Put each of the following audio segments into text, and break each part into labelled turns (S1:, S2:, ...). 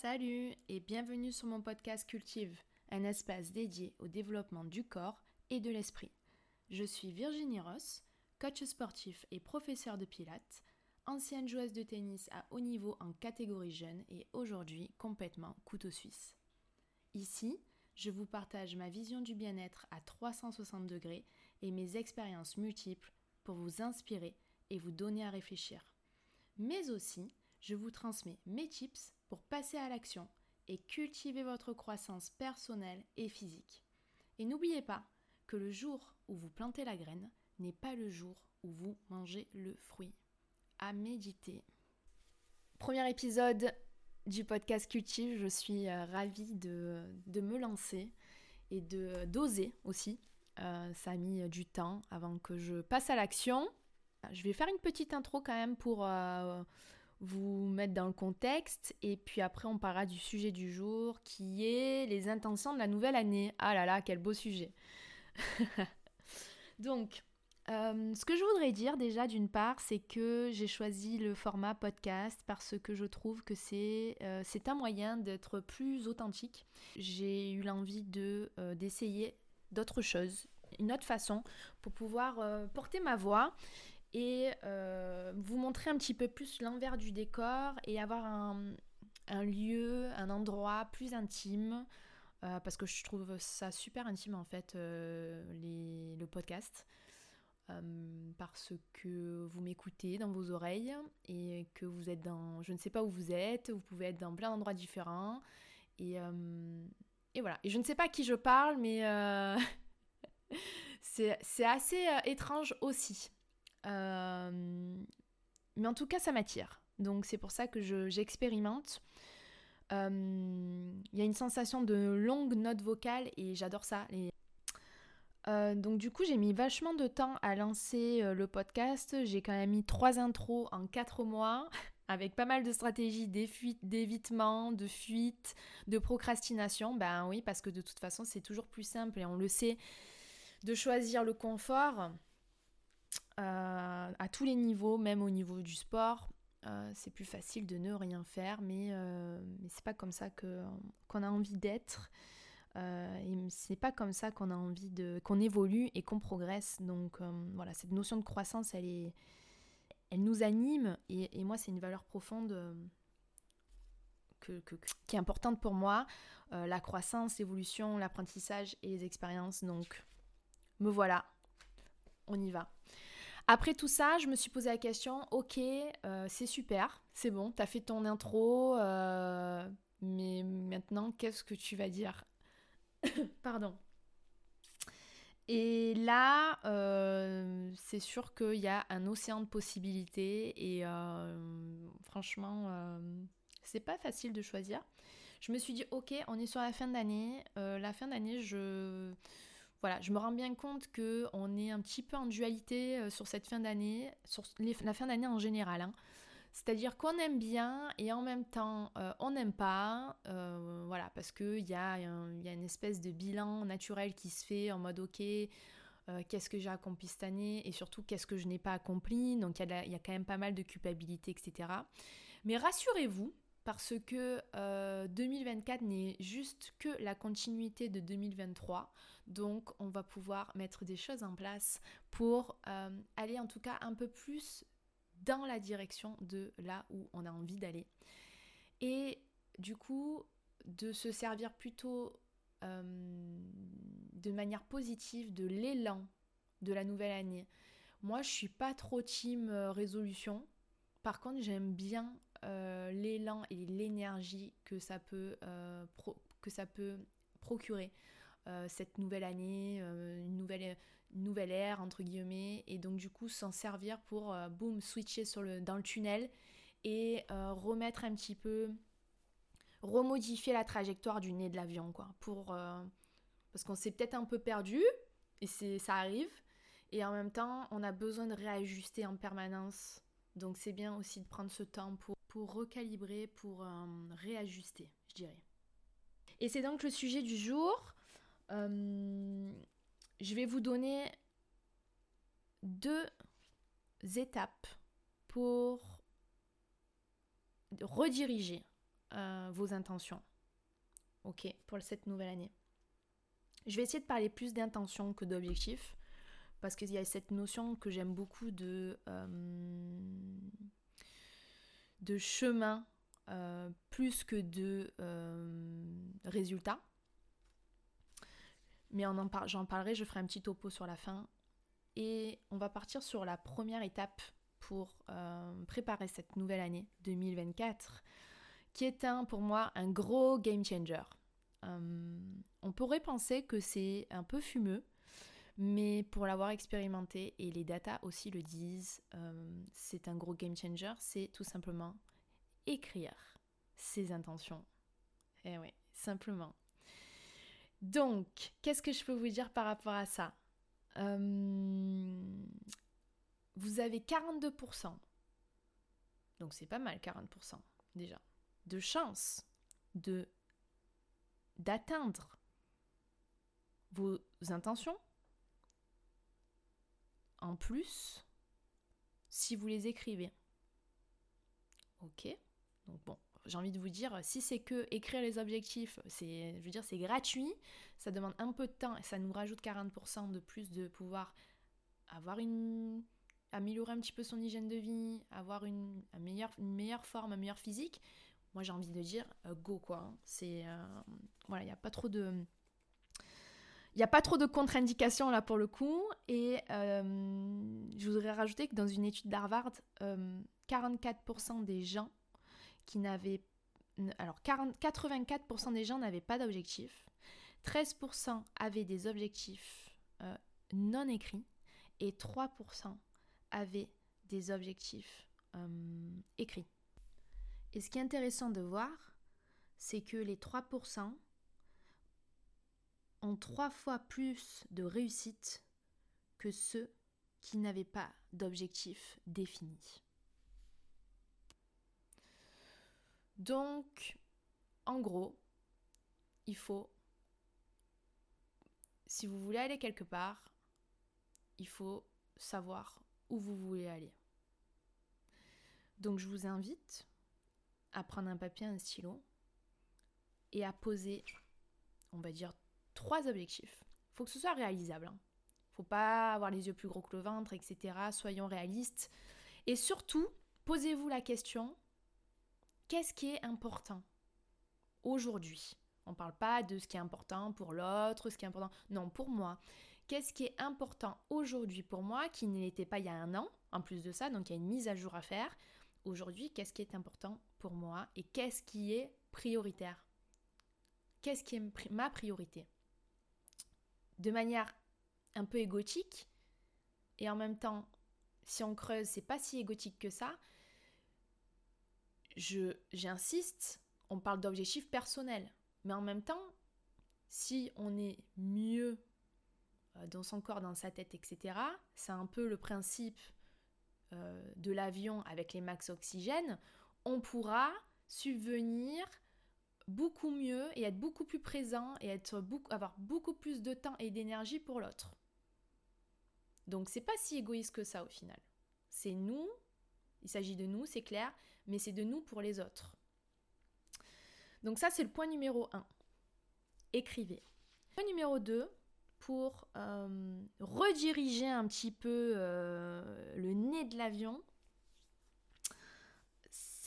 S1: Salut et bienvenue sur mon podcast Cultive, un espace dédié au développement du corps et de l'esprit. Je suis Virginie Ross, coach sportif et professeur de pilates, ancienne joueuse de tennis à haut niveau en catégorie jeune et aujourd'hui complètement couteau suisse. Ici, je vous partage ma vision du bien-être à 360 degrés et mes expériences multiples pour vous inspirer et vous donner à réfléchir. Mais aussi, je vous transmets mes tips pour passer à l'action et cultiver votre croissance personnelle et physique. Et n'oubliez pas que le jour où vous plantez la graine n'est pas le jour où vous mangez le fruit. À méditer. Premier épisode du podcast Cultive, je suis euh, ravie de, me lancer et de d'oser aussi. Euh, ça a mis du temps avant que je passe à l'action. Je vais faire une petite intro quand même pour euh, vous mettre dans le contexte et puis après on parlera du sujet du jour qui est les intentions de la nouvelle année. Ah là là, quel beau sujet. Donc, euh, ce que je voudrais dire déjà d'une part, c'est que j'ai choisi le format podcast parce que je trouve que c'est euh, un moyen d'être plus authentique. J'ai eu l'envie de euh, d'essayer d'autres choses, une autre façon pour pouvoir porter ma voix et vous montrer un petit peu plus l'envers du décor et avoir un, un, lieu, un endroit plus intime. parce que je trouve ça super intime en fait, les, le podcast. Euh, parce que vous m'écoutez dans vos oreilles et que vous êtes dans, je ne sais pas où vous êtes, vous pouvez être dans plein d'endroits différents. Et, euh, et, voilà. Et je ne sais pas à qui je parle, mais euh, c'est assez étrange aussi. Mais en tout cas, ça m'attire. Donc c'est pour ça que j'expérimente. Il y a une sensation de longue note vocale et j'adore ça. Euh, donc du coup j'ai mis vachement de temps à lancer euh, le podcast. J'ai quand même mis trois intros en quatre mois avec pas mal de stratégies d'évitement, de fuite, de procrastination. Ben oui parce que de toute façon c'est toujours plus simple et on le sait de choisir le confort euh, à tous les niveaux, même au niveau du sport. c'est plus facile de ne rien faire, mais, mais c'est pas comme ça qu'on a envie d'être. Euh, et c'est pas comme ça qu'on a envie de qu'on évolue et qu'on progresse. Donc euh, voilà, cette notion de croissance, elle nous anime et, moi c'est une valeur profonde euh, qui est importante pour moi. la croissance, l'évolution, l'apprentissage et les expériences. Donc me voilà, on y va. Après tout ça, je me suis posé la question, ok, c'est super, c'est bon, t'as fait ton intro, mais maintenant, qu'est-ce que tu vas dire? Pardon. Et là, euh, c'est sûr qu'il y a un océan de possibilités et euh, franchement, euh, c'est pas facile de choisir. Je me suis dit, ok, on est sur la fin d'année. la fin d'année, je, voilà, je me rends bien compte que on est un petit peu en dualité sur cette fin d'année, sur la fin d'année en général. Hein. C'est-à-dire qu'on aime bien et en même temps euh, on n'aime pas, euh, voilà, parce qu'il y a, une espèce de bilan naturel qui se fait en mode ok, euh, qu'est-ce que j'ai accompli cette année et surtout qu'est-ce que je n'ai pas accompli, donc il y, y, a quand même pas mal de culpabilité, etc. Mais rassurez-vous, parce que 2024 n'est juste que la continuité de 2023, donc on va pouvoir mettre des choses en place pour aller en tout cas un peu plus dans la direction de là où on a envie d'aller. Et du coup, de se servir plutôt euh, de manière positive de l'élan de la nouvelle année. Moi, je suis pas trop team euh, résolution. Par contre, j'aime bien euh, l'élan et l'énergie que ça peut que ça peut procurer cette nouvelle année, une nouvelle nouvelle ère entre guillemets et donc du coup s'en servir pour euh, boum switcher sur le, dans le tunnel et euh, remettre un petit peu remodifier la trajectoire du nez de l'avion quoi pour euh, parce qu'on s'est peut-être un peu perdu et c'est ça arrive et en même temps on a besoin de réajuster en permanence. Donc c'est bien aussi de prendre ce temps pour, recalibrer pour réajuster je dirais et c'est donc le sujet du jour je vais vous donner deux étapes pour rediriger euh, vos intentions. Ok, pour cette nouvelle année. Je vais essayer de parler plus d'intentions que d'objectifs, parce qu'il y a cette notion que j'aime beaucoup de, euh, de chemin euh, plus que de résultats. Mais j'en parlerai, je ferai un petit topo sur la fin. Et on va partir sur la première étape pour euh, préparer cette nouvelle année 2024, qui est un, pour moi un gros game changer. Euh, on pourrait penser que c'est un peu fumeux, mais pour l'avoir expérimenté, et les datas aussi le disent, euh, c'est un gros game changer, c'est tout simplement écrire ses intentions. Et eh oui, simplement. Donc, qu'est-ce que je peux vous dire par rapport à ça? Vous avez 42%, donc c'est pas mal 40% déjà, de chance de d'atteindre vos intentions en plus si vous les écrivez. Ok Donc bon, j'ai envie de vous dire, si c'est que écrire les objectifs, c'est, je veux dire, c'est gratuit, ça demande un peu de temps et ça nous rajoute 40% de plus de pouvoir avoir une, améliorer un petit peu son hygiène de vie, avoir une, meilleure, forme, un meilleur physique, moi j'ai envie de dire euh, go quoi. Hein. Euh, voilà, il n'y a pas trop de il n'y a pas trop de contre-indications là pour le coup. Et euh, je voudrais rajouter que dans une étude d'Harvard, 44% des gens qui n'avaient... Alors 40, 84% des gens n'avaient pas d'objectif. 13% avaient des objectifs non écrits. Et 3% avaient des objectifs euh, écrits. Et ce qui est intéressant de voir, c'est que les 3% ont trois fois plus de réussite que ceux qui n'avaient pas d'objectif défini. Donc, en gros, il faut, si vous voulez aller quelque part, il faut savoir où vous voulez aller. Donc je vous invite à prendre un papier, un stylo et à poser, on va dire, trois objectifs. Faut que ce soit réalisable. Hein. Faut pas avoir les yeux plus gros que le ventre, etc. Soyons réalistes. Et surtout, posez-vous la question, qu'est-ce qui est important aujourd'hui? On ne parle pas de ce qui est important pour l'autre, ce qui est important. Non, pour moi, qu'est-ce qui est important aujourd'hui pour moi qui n'était pas il y a un an, en plus de ça, donc il y a une mise à jour à faire. Aujourd'hui, qu'est-ce qui est important pour moi et qu'est-ce qui est prioritaire? Qu'est-ce qui est ma priorité? De manière un peu égotique, et en même temps, si on creuse, c'est pas si égotique que ça. Je, j'insiste, on parle d'objectifs personnels, mais en même temps, si on est mieux euh, dans son corps, dans sa tête, etc. C'est un peu le principe euh, de l'avion avec les max oxygène. On pourra subvenir beaucoup mieux et être beaucoup plus présent et être avoir beaucoup plus de temps et d'énergie pour l'autre. Donc c'est pas si égoïste que ça au final. C'est nous, il s'agit de nous, c'est clair, mais c'est de nous pour les autres. Donc ça c'est le point numéro 1. Écrivez. Point numéro 2, pour euh, rediriger un petit peu euh, le nez de l'avion,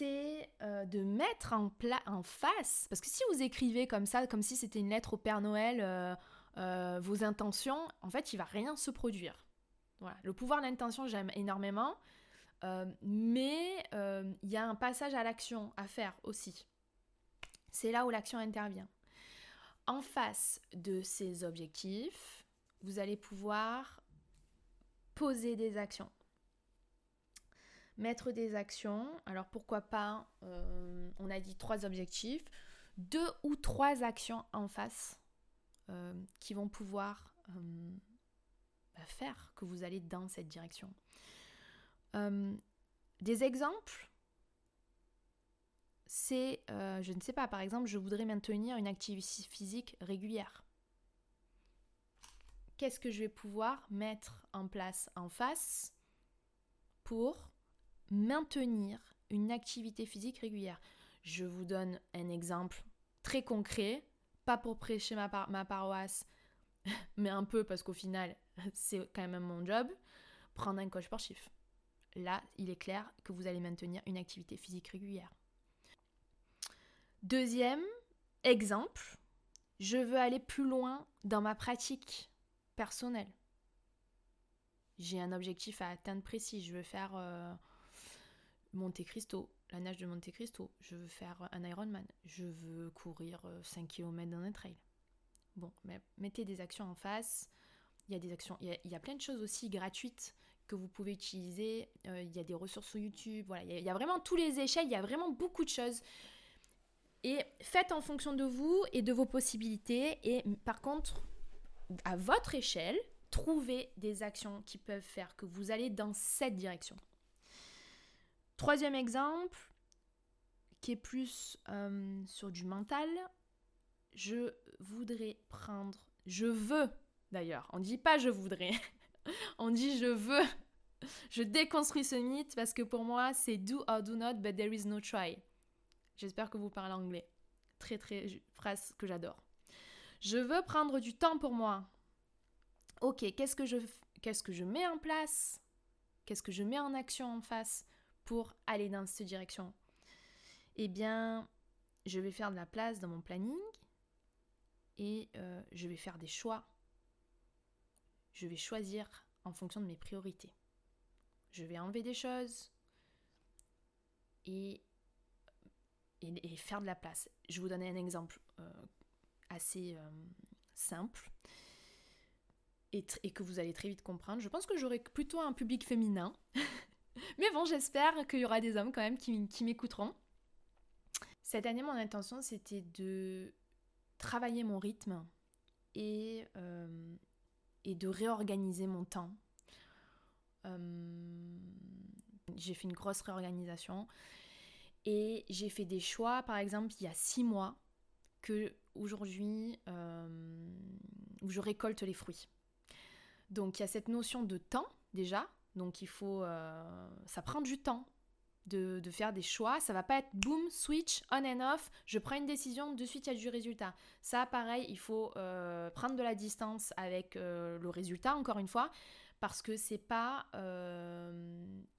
S1: euh, de mettre en, en face, parce que si vous écrivez comme ça, comme si c'était une lettre au Père Noël, vos intentions, en fait, il va rien se produire. Le pouvoir de l'intention, j'aime énormément, mais il y a un passage à l'action à faire aussi. C'est là où l'action intervient. En face de ces objectifs, vous allez pouvoir poser des actions. Mettre des actions, alors pourquoi pas, euh, on a dit trois objectifs, deux ou trois actions en face euh, qui vont pouvoir euh, bah, faire que vous allez dans cette direction. des exemples c'est, je ne sais pas, par exemple, je voudrais maintenir une activité physique régulière. Qu'est-ce que je vais pouvoir mettre en place en face pour maintenir une activité physique régulière Je vous donne un exemple très concret, pas pour prêcher ma, paroisse, mais un peu parce qu'au final, c'est quand même mon job. Prendre un coach sportif. Là, il est clair que vous allez maintenir une activité physique régulière. Deuxième exemple, je veux aller plus loin dans ma pratique personnelle. J'ai un objectif à atteindre précis. Je veux faire euh, Monte Cristo, la nage de Monte Cristo. Je veux faire un Ironman. Je veux courir 5 euh, km dans un trail. Bon, mettez des actions en face. Il y a des actions, il y a, plein de choses aussi gratuites que vous pouvez utiliser. Euh, il y a des ressources sur YouTube. Il y, a, vraiment tous les échelles. Il y a vraiment beaucoup de choses. Et faites en fonction de vous et de vos possibilités. Et par contre, à votre échelle, trouvez des actions qui peuvent faire que vous allez dans cette direction. Troisième exemple, qui est plus euh, sur du mental, je voudrais prendre, je veux d'ailleurs, on dit pas je voudrais, on dit je veux. Je déconstruis ce mythe parce que pour moi c'est do or do not, but there is no try. J'espère que vous parlez anglais. Très très phrase que j'adore. Je veux prendre du temps pour moi. Ok, qu'est-ce que je qu'est-ce que je mets en place? Qu'est-ce que je mets en action en face? Pour aller dans cette direction Eh bien, je vais faire de la place dans mon planning et euh, je vais faire des choix. Je vais choisir en fonction de mes priorités. Je vais enlever des choses et et, faire de la place. Je vais vous donner un exemple euh, assez euh, simple et, que vous allez très vite comprendre. Je pense que j'aurai plutôt un public féminin. Mais bon, j'espère qu'il y aura des hommes quand même qui, m'écouteront. Cette année, mon intention, c'était de travailler mon rythme et, euh, de réorganiser mon temps. j'ai fait une grosse réorganisation. Et j'ai fait des choix, par exemple, il y a six mois, que aujourd'hui, euh, où je récolte les fruits. Donc il y a cette notion de temps déjà. Donc il faut, euh, ça prend du temps de, faire des choix. Ça va pas être boom, switch, on and off. Je prends une décision, de suite il y a du résultat. Ça, pareil, il faut euh, prendre de la distance avec le résultat. Encore une fois, parce que c'est pas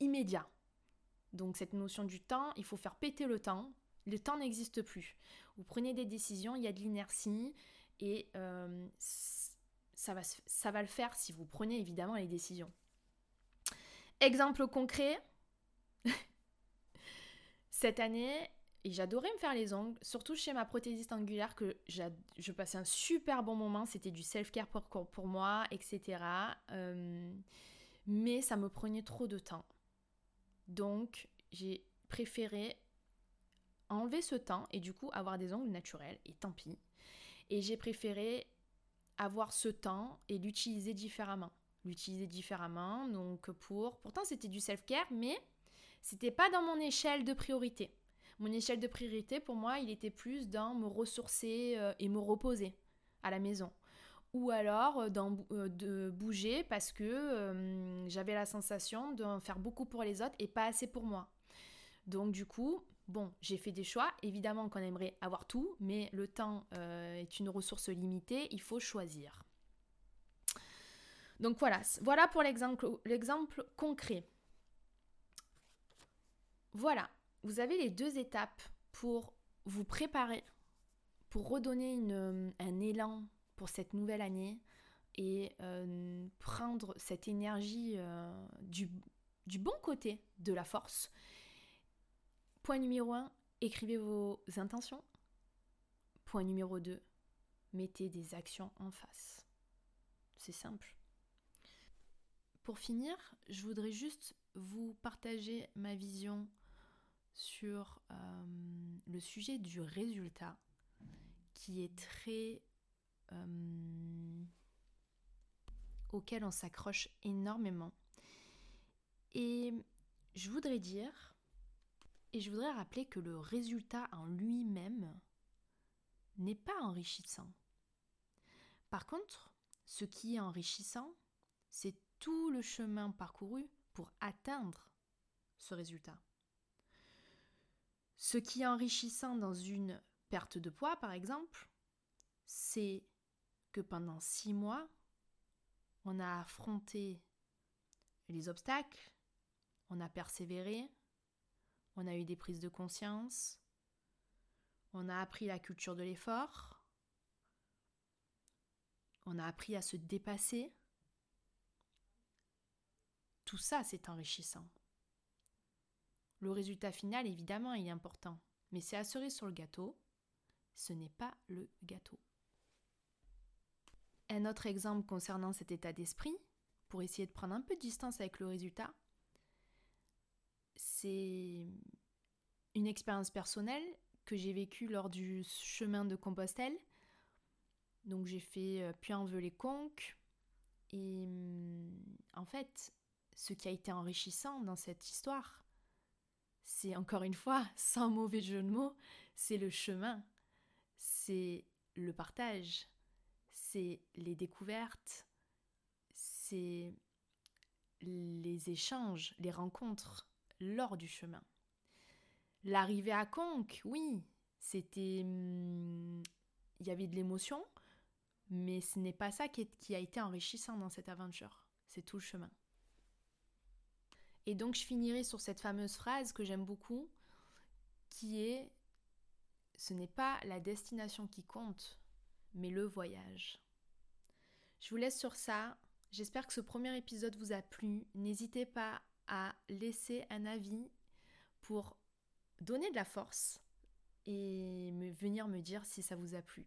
S1: immédiat. Donc cette notion du temps, il faut faire péter le temps. Le temps n'existe plus. Vous prenez des décisions, il y a de l'inertie et euh, ça, va, ça va le faire si vous prenez évidemment les décisions. Exemple concret, cette année, j'adorais me faire les ongles, surtout chez ma prothésiste angulaire que je passais un super bon moment, c'était du self-care pour, pour, moi, etc. Euh, mais ça me prenait trop de temps. Donc, j'ai préféré enlever ce temps et du coup avoir des ongles naturels, et tant pis. Et j'ai préféré avoir ce temps et l'utiliser différemment. L'utiliser différemment, donc pour... Pourtant c'était du self-care, mais c'était pas dans mon échelle de priorité. Mon échelle de priorité, pour moi, il était plus dans me ressourcer euh, et me reposer à la maison ou alors euh, euh, de bouger parce que j'avais la sensation de faire beaucoup pour les autres et pas assez pour moi. Donc du coup, bon, j'ai fait des choix. Évidemment qu'on aimerait avoir tout, mais le temps est une ressource limitée, il faut choisir. Donc voilà, voilà pour l'exemple concret. Voilà, vous avez les deux étapes pour vous préparer, pour redonner un élan pour cette nouvelle année et euh, prendre cette énergie euh, du, bon côté de la force. Point numéro 1, écrivez vos intentions. Point numéro 2, mettez des actions en face. C'est simple. Pour finir, je voudrais juste vous partager ma vision sur euh, le sujet du résultat qui est très euh, auquel on s'accroche énormément. Et je voudrais dire, et je voudrais rappeler que le résultat en lui-même n'est pas enrichissant. Par contre, ce qui est enrichissant, c'est tout le chemin parcouru pour atteindre ce résultat. Ce qui est enrichissant dans une perte de poids, par exemple, c'est que pendant six mois, on a affronté les obstacles, on a persévéré, on a eu des prises de conscience, on a appris la culture de l'effort, on a appris à se dépasser. Tout ça, c'est enrichissant. Le résultat final, évidemment, est important, mais c'est à sur le gâteau, ce n'est pas le gâteau. Un autre exemple concernant cet état d'esprit, pour essayer de prendre un peu de distance avec le résultat, c'est une expérience personnelle que j'ai vécue lors du chemin de Compostelle. Donc j'ai fait euh, Puy-en-Velay-Conques. Et hum, en fait, ce qui a été enrichissant dans cette histoire, c'est encore une fois, sans mauvais jeu de mots, c'est le chemin, c'est le partage, c'est les découvertes, c'est les échanges, les rencontres lors du chemin. L'arrivée à Conques, oui, c'était... Hmm, il y avait de l'émotion, mais ce n'est pas ça qui, qui a été enrichissant dans cette aventure, c'est tout le chemin. Et donc je finirai sur cette fameuse phrase que j'aime beaucoup, qui est ⁇ Ce n'est pas la destination qui compte, mais le voyage. Je vous laisse sur ça. J'espère que ce premier épisode vous a plu. N'hésitez pas à laisser un avis pour donner de la force et venir me dire si ça vous a plu.